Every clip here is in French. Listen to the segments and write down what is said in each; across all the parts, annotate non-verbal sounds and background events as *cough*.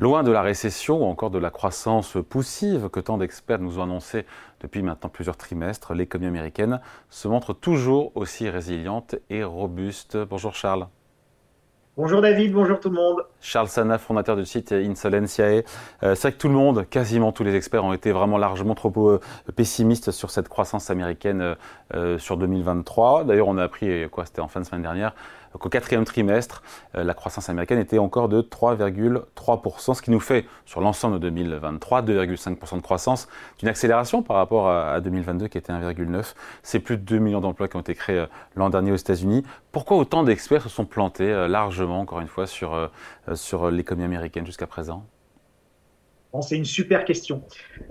Loin de la récession ou encore de la croissance poussive que tant d'experts nous ont annoncé depuis maintenant plusieurs trimestres, l'économie américaine se montre toujours aussi résiliente et robuste. Bonjour Charles. Bonjour David, bonjour tout le monde. Charles Sana, fondateur du site Insolentiae. Euh, c'est vrai que tout le monde, quasiment tous les experts, ont été vraiment largement trop euh, pessimistes sur cette croissance américaine euh, sur 2023. D'ailleurs, on a appris, quoi, c'était en fin de semaine dernière, qu'au quatrième trimestre, la croissance américaine était encore de 3,3%, ce qui nous fait, sur l'ensemble de 2023, 2,5% de croissance, d'une accélération par rapport à 2022 qui était 1,9%. C'est plus de 2 millions d'emplois qui ont été créés l'an dernier aux États-Unis. Pourquoi autant d'experts se sont plantés largement, encore une fois, euh, sur l'économie américaine jusqu'à présent? C'est une super question.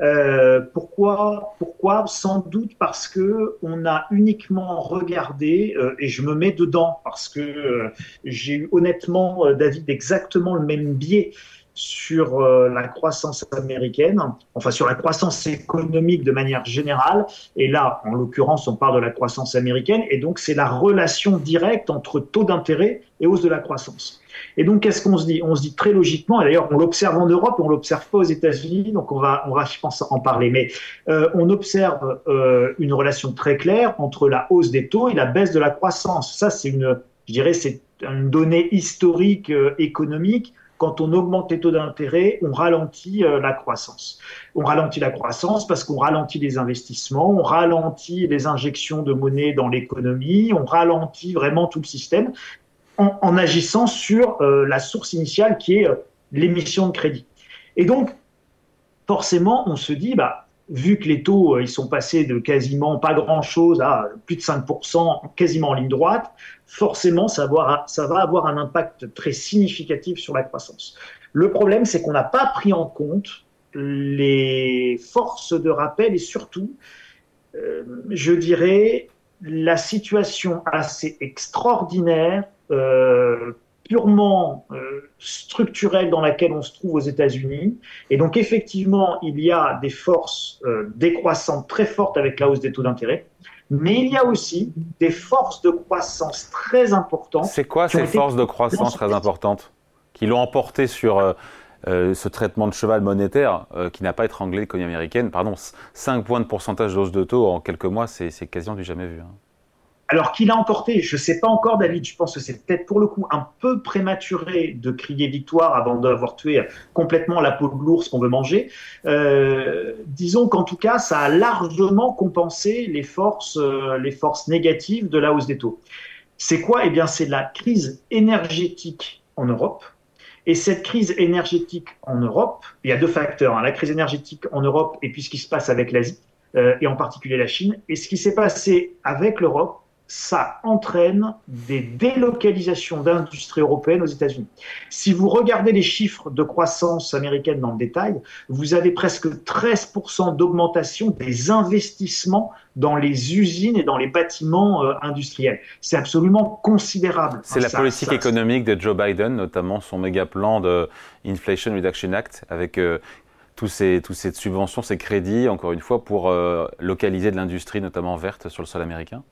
Euh, pourquoi Pourquoi? Sans doute parce que on a uniquement regardé, euh, et je me mets dedans parce que j'ai eu honnêtement, David, exactement le même biais sur la croissance américaine, enfin sur la croissance économique de manière générale. Et là, en l'occurrence, on parle de la croissance américaine, et donc c'est la relation directe entre taux d'intérêt et hausse de la croissance. Et donc, qu'est-ce qu'on se dit? On se dit très logiquement, et d'ailleurs, on l'observe en Europe, on l'observe pas aux États-Unis, donc on va, on va, je pense, en parler. Mais euh, on observe euh, une relation très claire entre la hausse des taux et la baisse de la croissance. Ça, c'est une, je dirais, c'est une donnée historique euh, économique. Quand on augmente les taux d'intérêt, on ralentit la croissance. On ralentit la croissance parce qu'on ralentit les investissements, on ralentit les injections de monnaie dans l'économie, on ralentit vraiment tout le système en, agissant sur euh, la source initiale qui est euh, l'émission de crédit. Et donc, forcément, on se dit, bah, vu que les taux euh, ils sont passés de quasiment pas grand-chose à plus de 5%, quasiment en ligne droite, forcément, ça va, ça va avoir un impact très significatif sur la croissance. Le problème, c'est qu'on n'a pas pris en compte les forces de rappel et surtout, je dirais, la situation assez extraordinaire euh, purement euh, structurelle dans laquelle on se trouve aux États-Unis. Et donc effectivement, il y a des forces euh, décroissantes très fortes avec la hausse des taux d'intérêt. Mais il y a aussi des forces de croissance très importantes. C'est quoi ces forces de croissance très importantes qui l'ont emporté sur ce traitement de cheval monétaire qui n'a pas étranglé l'économie américaine? Pardon, 5 points de pourcentage de hausse de taux en quelques mois, c'est quasiment du jamais vu. Hein. Alors qu'il a emporté, je ne sais pas encore, David, je pense que c'est peut-être pour le coup un peu prématuré de crier victoire avant d'avoir tué complètement la peau de l'ours qu'on veut manger. Euh, disons qu'en tout cas, ça a largement compensé les forces, euh, les forces négatives de la hausse des taux. C'est quoi? Eh bien, c'est la crise énergétique en Europe. Et cette crise énergétique en Europe, il y a deux facteurs, hein, la crise énergétique en Europe et puis ce qui se passe avec l'Asie, euh, et en particulier la Chine. Et ce qui s'est passé avec l'Europe, ça entraîne des délocalisations d'industries européennes aux États-Unis. Si vous regardez les chiffres de croissance américaine dans le détail, vous avez presque 13% d'augmentation des investissements dans les usines et dans les bâtiments euh, industriels. C'est absolument considérable. C'est la politique économique de Joe Biden, notamment son méga plan de Inflation Reduction Act, avec euh, tous ces, toutes ces subventions, ces crédits, encore une fois, pour euh, localiser de l'industrie, notamment verte, sur le sol américain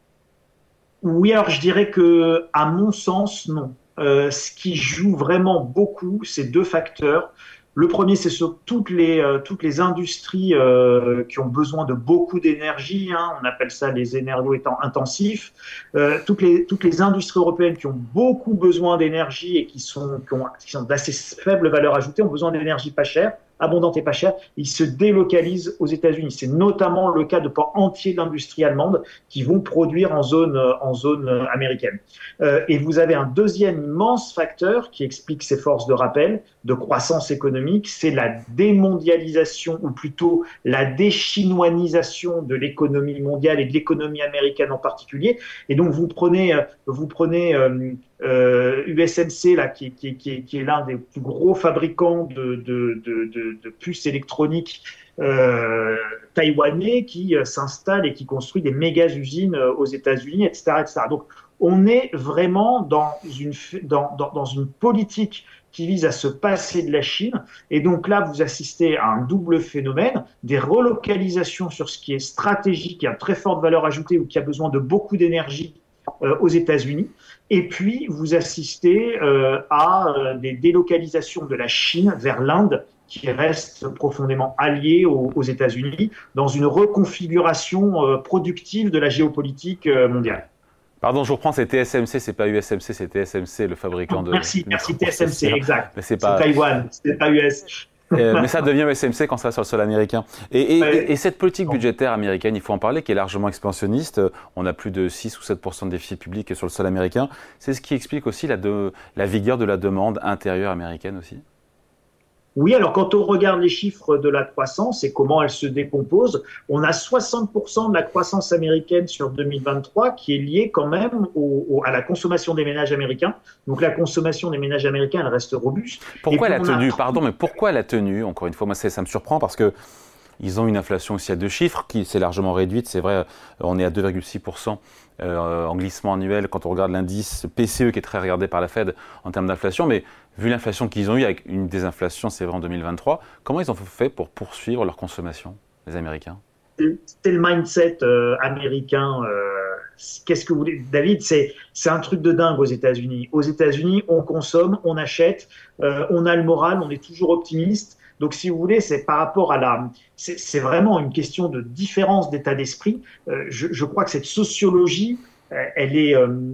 oui, alors je dirais que, à mon sens, non. Euh, ce qui joue vraiment beaucoup, c'est deux facteurs. Le premier, c'est sur toutes les, euh, toutes les industries euh, qui ont besoin de beaucoup d'énergie, hein, on appelle ça les énergo-intensifs, euh, toutes, les, toutes les industries européennes qui ont beaucoup besoin d'énergie et qui sont, qui, qui sont d'assez faible valeur ajoutée ont besoin d'énergie pas chère abondante et pas chère, ils se délocalisent aux États-Unis. C'est notamment le cas de pans entiers d'industrie allemande qui vont produire en zone, en zone américaine. Euh, et vous avez un deuxième immense facteur qui explique ces forces de rappel, de croissance économique, c'est la démondialisation, ou plutôt la déchinoisation de l'économie mondiale et de l'économie américaine en particulier. Et donc vous prenez, vous prenez euh, euh, USMC, là, qui, qui, qui, qui est l'un des plus gros fabricants de, de, de, puces électroniques euh, taïwanais, qui euh, s'installe et qui construit des méga usines euh, aux États-Unis, etc., etc. Donc, on est vraiment dans une, dans, dans, dans une politique qui vise à se passer de la Chine. Et donc là, vous assistez à un double phénomène, des relocalisations sur ce qui est stratégique et a très forte valeur ajoutée ou qui a besoin de beaucoup d'énergie aux États-Unis. Et puis, vous assistez à des délocalisations de la Chine vers l'Inde qui reste profondément allié aux, États-Unis dans une reconfiguration productive de la géopolitique mondiale. Pardon, je reprends, c'est TSMC, c'est pas USMC, c'est TSMC, le fabricant de. Merci, merci TSMC, exact. C'est pas Taïwan, c'est pas US. Euh, mais ça devient USMC quand ça va sur le sol américain. Et, et, cette politique budgétaire américaine, il faut en parler, qui est largement expansionniste. On a plus de 6 ou 7% de déficit public sur le sol américain. C'est ce qui explique aussi la, de, la vigueur de la demande intérieure américaine aussi oui, alors quand on regarde les chiffres de la croissance et comment elle se décompose, on a 60% de la croissance américaine sur 2023 qui est liée quand même à la consommation des ménages américains. Donc la consommation des ménages américains, elle reste robuste. Pourquoi elle a tenu Pardon, mais pourquoi elle a tenu Encore une fois, moi ça me surprend parce que ils ont une inflation aussi à deux chiffres qui s'est largement réduite. C'est vrai, on est à 2,6% euh, en glissement annuel quand on regarde l'indice PCE qui est très regardé par la Fed en termes d'inflation. Mais vu l'inflation qu'ils ont eu avec une désinflation, c'est en 2023, comment ils ont fait pour poursuivre leur consommation, les Américains? C'est le mindset euh, américain. Euh, qu'est-ce que vous voulez, David? C'est un truc de dingue aux États-Unis. Aux États-Unis, on consomme, on achète, on a le moral, on est toujours optimiste. Donc, si vous voulez, c'est par rapport à la, c'est vraiment une question de différence d'état d'esprit. Euh, je, crois que cette sociologie, euh, elle est, euh,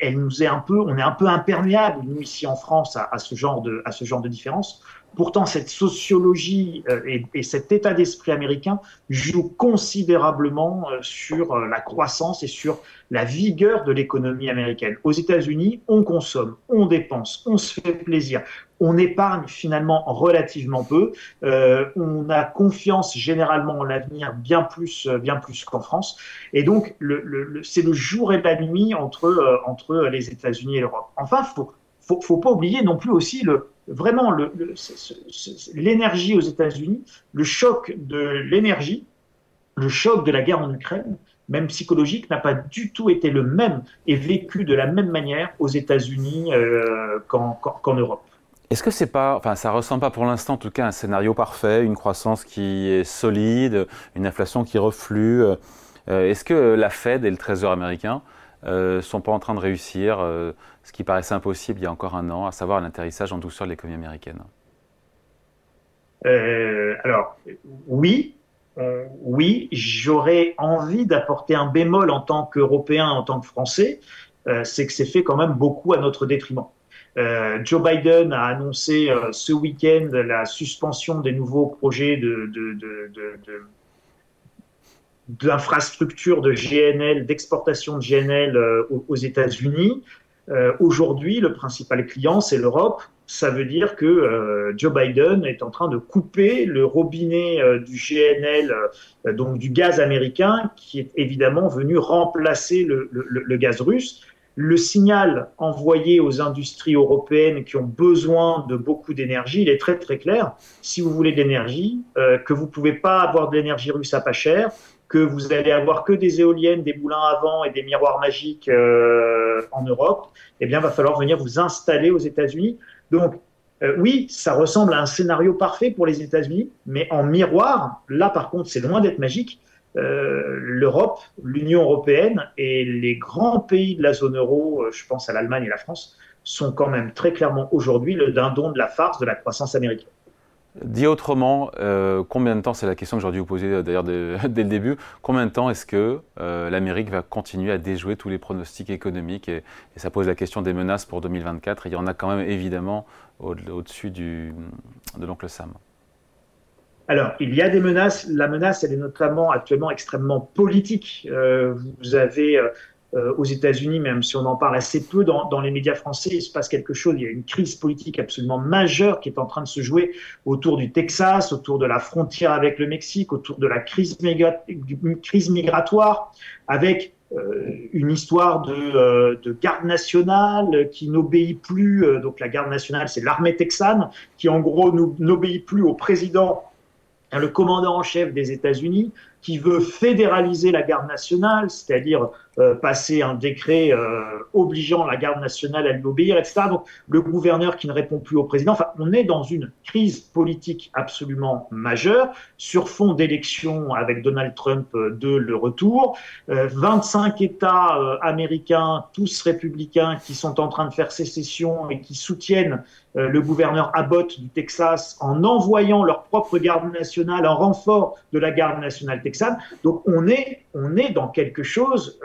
elle nous est un peu, on est un peu imperméable nous ici en France à ce genre de, à ce genre de différence. Pourtant, cette sociologie et, et, cet état d'esprit américain jouent considérablement sur la croissance et sur la vigueur de l'économie américaine. Aux États-Unis, on consomme, on dépense, on se fait plaisir, on épargne finalement relativement peu. Euh, on a confiance généralement en l'avenir bien plus, euh, bien plus qu'en France. Et donc, le, c'est le jour et la nuit entre, euh, entre les États-Unis et l'Europe. Enfin, faut, faut, faut pas oublier non plus aussi le, vraiment l'énergie aux États-Unis, le choc de l'énergie, le choc de la guerre en Ukraine, même psychologique, n'a pas du tout été le même et vécu de la même manière aux États-Unis qu'en Europe. Est-ce que c'est pas, enfin, ça ressemble pas pour l'instant en tout cas à un scénario parfait, une croissance qui est solide, une inflation qui reflue. Euh, est-ce que la Fed et le Trésor américain euh, sont pas en train de réussir euh, ce qui paraissait impossible il y a encore un an, à savoir l'atterrissage en douceur de l'économie américaine euh, Alors, oui, oui, j'aurais envie d'apporter un bémol en tant qu'Européen, en tant que Français, c'est que c'est fait quand même beaucoup à notre détriment. Joe Biden a annoncé ce week-end la suspension des nouveaux projets de GNL, d'exportation de GNL euh, aux, États-Unis. Aujourd'hui, le principal client, c'est l'Europe. Ça veut dire que Joe Biden est en train de couper le robinet du GNL, donc du gaz américain, qui est évidemment venu remplacer le gaz russe le signal envoyé aux industries européennes qui ont besoin de beaucoup d'énergie, il est très très clair. Si vous voulez de l'énergie, euh, que vous pouvez pas avoir de l'énergie russe à pas cher, que vous allez avoir que des éoliennes, des moulins à vent et des miroirs magiques euh, en Europe, eh bien, va falloir venir vous installer aux États-Unis. Donc, euh, oui, ça ressemble à un scénario parfait pour les États-Unis, mais en miroir, là, par contre, c'est loin d'être magique. Euh, l'Europe, l'Union européenne et les grands pays de la zone euro, je pense à l'Allemagne et la France, sont quand même très clairement aujourd'hui le dindon de la farce de la croissance américaine. Dit autrement, euh, combien de temps, c'est la question que j'aurais dû vous poser d'ailleurs *laughs* dès, le début, combien de temps est-ce que l'Amérique va continuer à déjouer tous les pronostics économiques et, ça pose la question des menaces pour 2024. il y en a quand même évidemment au-dessus de l'oncle Sam. Alors, il y a des menaces. La menace, elle est notamment actuellement extrêmement politique. Euh, vous avez euh, euh, aux États-Unis, même si on en parle assez peu dans, dans, les médias français, il se passe quelque chose. Il y a une crise politique absolument majeure qui est en train de se jouer autour du Texas, autour de la frontière avec le Mexique, autour de la crise, crise migratoire, avec une histoire de, de, garde nationale qui n'obéit plus. donc la garde nationale, c'est l'armée texane qui en gros n'obéit plus au président le commandant en chef des États-Unis, qui veut fédéraliser la garde nationale, c'est-à-dire euh, passer un décret euh, obligeant la garde nationale à lui obéir, etc. Donc le gouverneur qui ne répond plus au président. Enfin, on est dans une crise politique absolument majeure sur fond d'élection avec Donald Trump euh, de le retour. 25 États américains, tous républicains, qui sont en train de faire sécession et qui soutiennent le gouverneur Abbott du Texas en envoyant leur propre garde nationale en renfort de la garde nationale. Donc on est, on est dans quelque chose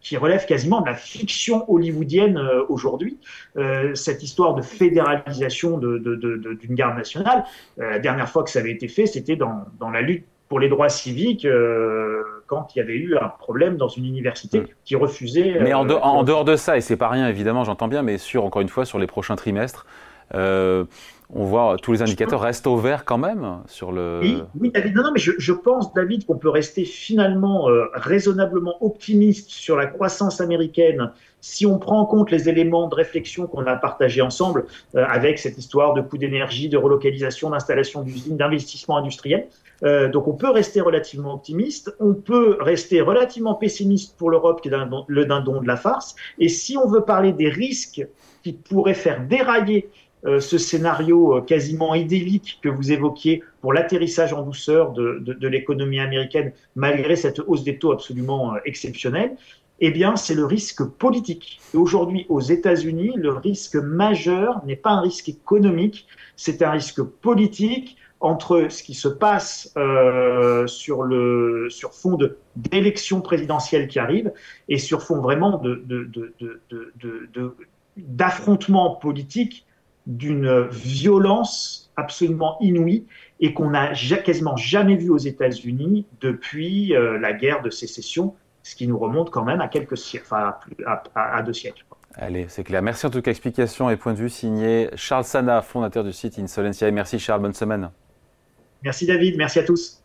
qui relève quasiment de la fiction hollywoodienne euh, aujourd'hui, euh, cette histoire de fédéralisation d'une garde nationale. Euh, la dernière fois que ça avait été fait, c'était dans, la lutte pour les droits civiques quand il y avait eu un problème dans une université mm. qui refusait. Mais en, dehors de ça, et c'est pas rien évidemment, j'entends bien, mais sur encore une fois sur les prochains trimestres, on voit tous les indicateurs restent au vert quand même sur le. Oui, David. Non, mais je, pense, David, qu'on peut rester finalement euh, raisonnablement optimiste sur la croissance américaine si on prend en compte les éléments de réflexion qu'on a partagés ensemble euh, avec cette histoire de coût d'énergie, de relocalisation, d'installation d'usines, d'investissement industriel. Euh, donc on peut rester relativement optimiste, on peut rester relativement pessimiste pour l'Europe qui est le dindon de la farce. Et si on veut parler des risques qui pourraient faire dérailler euh, ce scénario euh, quasiment idyllique que vous évoquiez pour l'atterrissage en douceur de, de, l'économie américaine malgré cette hausse des taux absolument euh, exceptionnelle, eh bien, c'est le risque politique. Et aujourd'hui, aux États-Unis, le risque majeur n'est pas un risque économique, c'est un risque politique entre ce qui se passe euh, sur le sur fond d'élections présidentielles qui arrivent et sur fond vraiment de, d'affrontements politiques d'une violence absolument inouïe et qu'on n'a quasiment jamais vu aux États-Unis depuis euh, la guerre de sécession, ce qui nous remonte quand même à quelques siècles, enfin à, deux siècles. Allez, c'est clair. Merci en tout cas. Explication et point de vue signé Charles Sana, fondateur du site Insolencia. merci Charles, bonne semaine. Merci David, merci à tous.